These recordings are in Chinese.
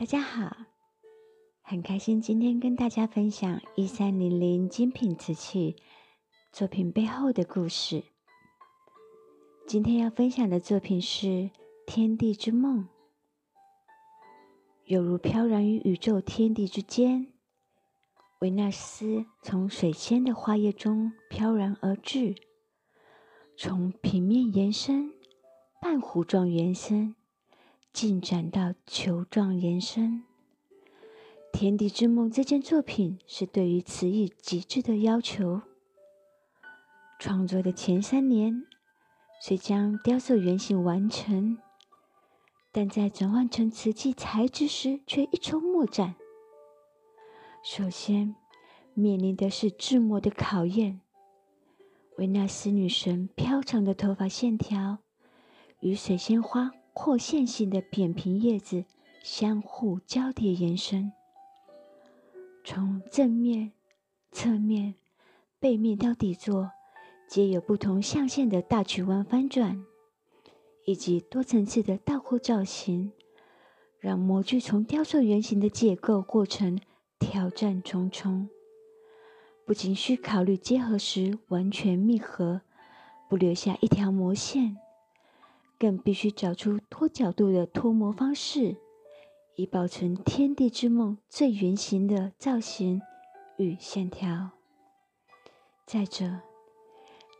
大家好，很开心今天跟大家分享一三零零精品瓷器作品背后的故事。今天要分享的作品是《天地之梦》，犹如飘然于宇宙天地之间，维纳斯从水仙的花叶中飘然而至，从平面延伸，半弧状延伸。进展到球状延伸，《天地之梦》这件作品是对于词意极致的要求。创作的前三年，虽将雕塑原型完成，但在转换成瓷器材质时却一筹莫展。首先面临的是制模的考验。维纳斯女神飘长的头发线条与水仙花。或线性的扁平叶子相互交叠延伸，从正面、侧面、背面到底座，皆有不同象限的大曲弯翻转，以及多层次的倒扣造型，让模具从雕塑原型的解构过程挑战重重。不仅需考虑结合时完全密合，不留下一条模线。更必须找出多角度的脱模方式，以保存天地之梦最原型的造型与线条。再者，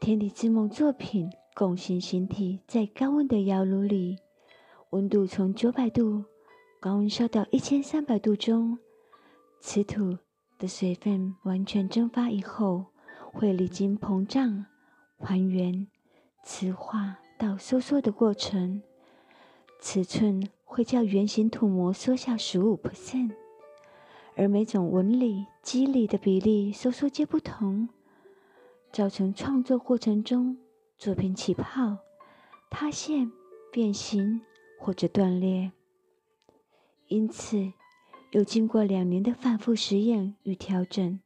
天地之梦作品拱形形体在高温的窑炉里，温度从九百度高温烧到一千三百度中，瓷土的水分完全蒸发以后，会历经膨胀、还原、磁化。到收缩的过程，尺寸会较圆形土模缩小十五 percent，而每种纹理、肌理的比例收缩皆不同，造成创作过程中作品起泡、塌陷、变形或者断裂。因此，又经过两年的反复实验与调整，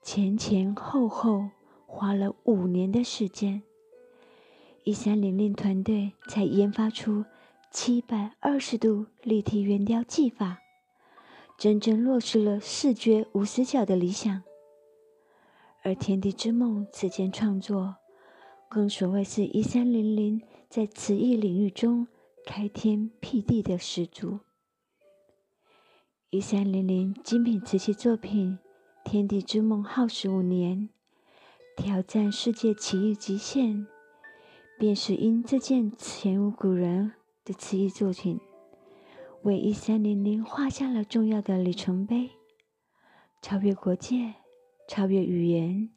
前前后后花了五年的时间。一三零零团队才研发出七百二十度立体圆雕技法，真正落实了视觉无死角的理想。而《天地之梦》此件创作，更所谓是一三零零在瓷艺领域中开天辟地的始祖。一三零零精品瓷器作品《天地之梦》耗时五年，挑战世界奇艺极限。便是因这件前无古人的瓷艺作品，为一三零零画下了重要的里程碑，超越国界，超越语言。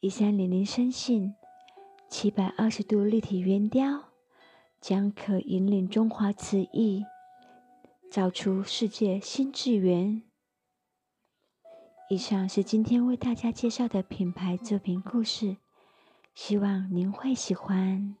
一三零零深信，七百二十度立体圆雕将可引领中华瓷艺，造出世界新纪元。以上是今天为大家介绍的品牌作品故事。希望您会喜欢。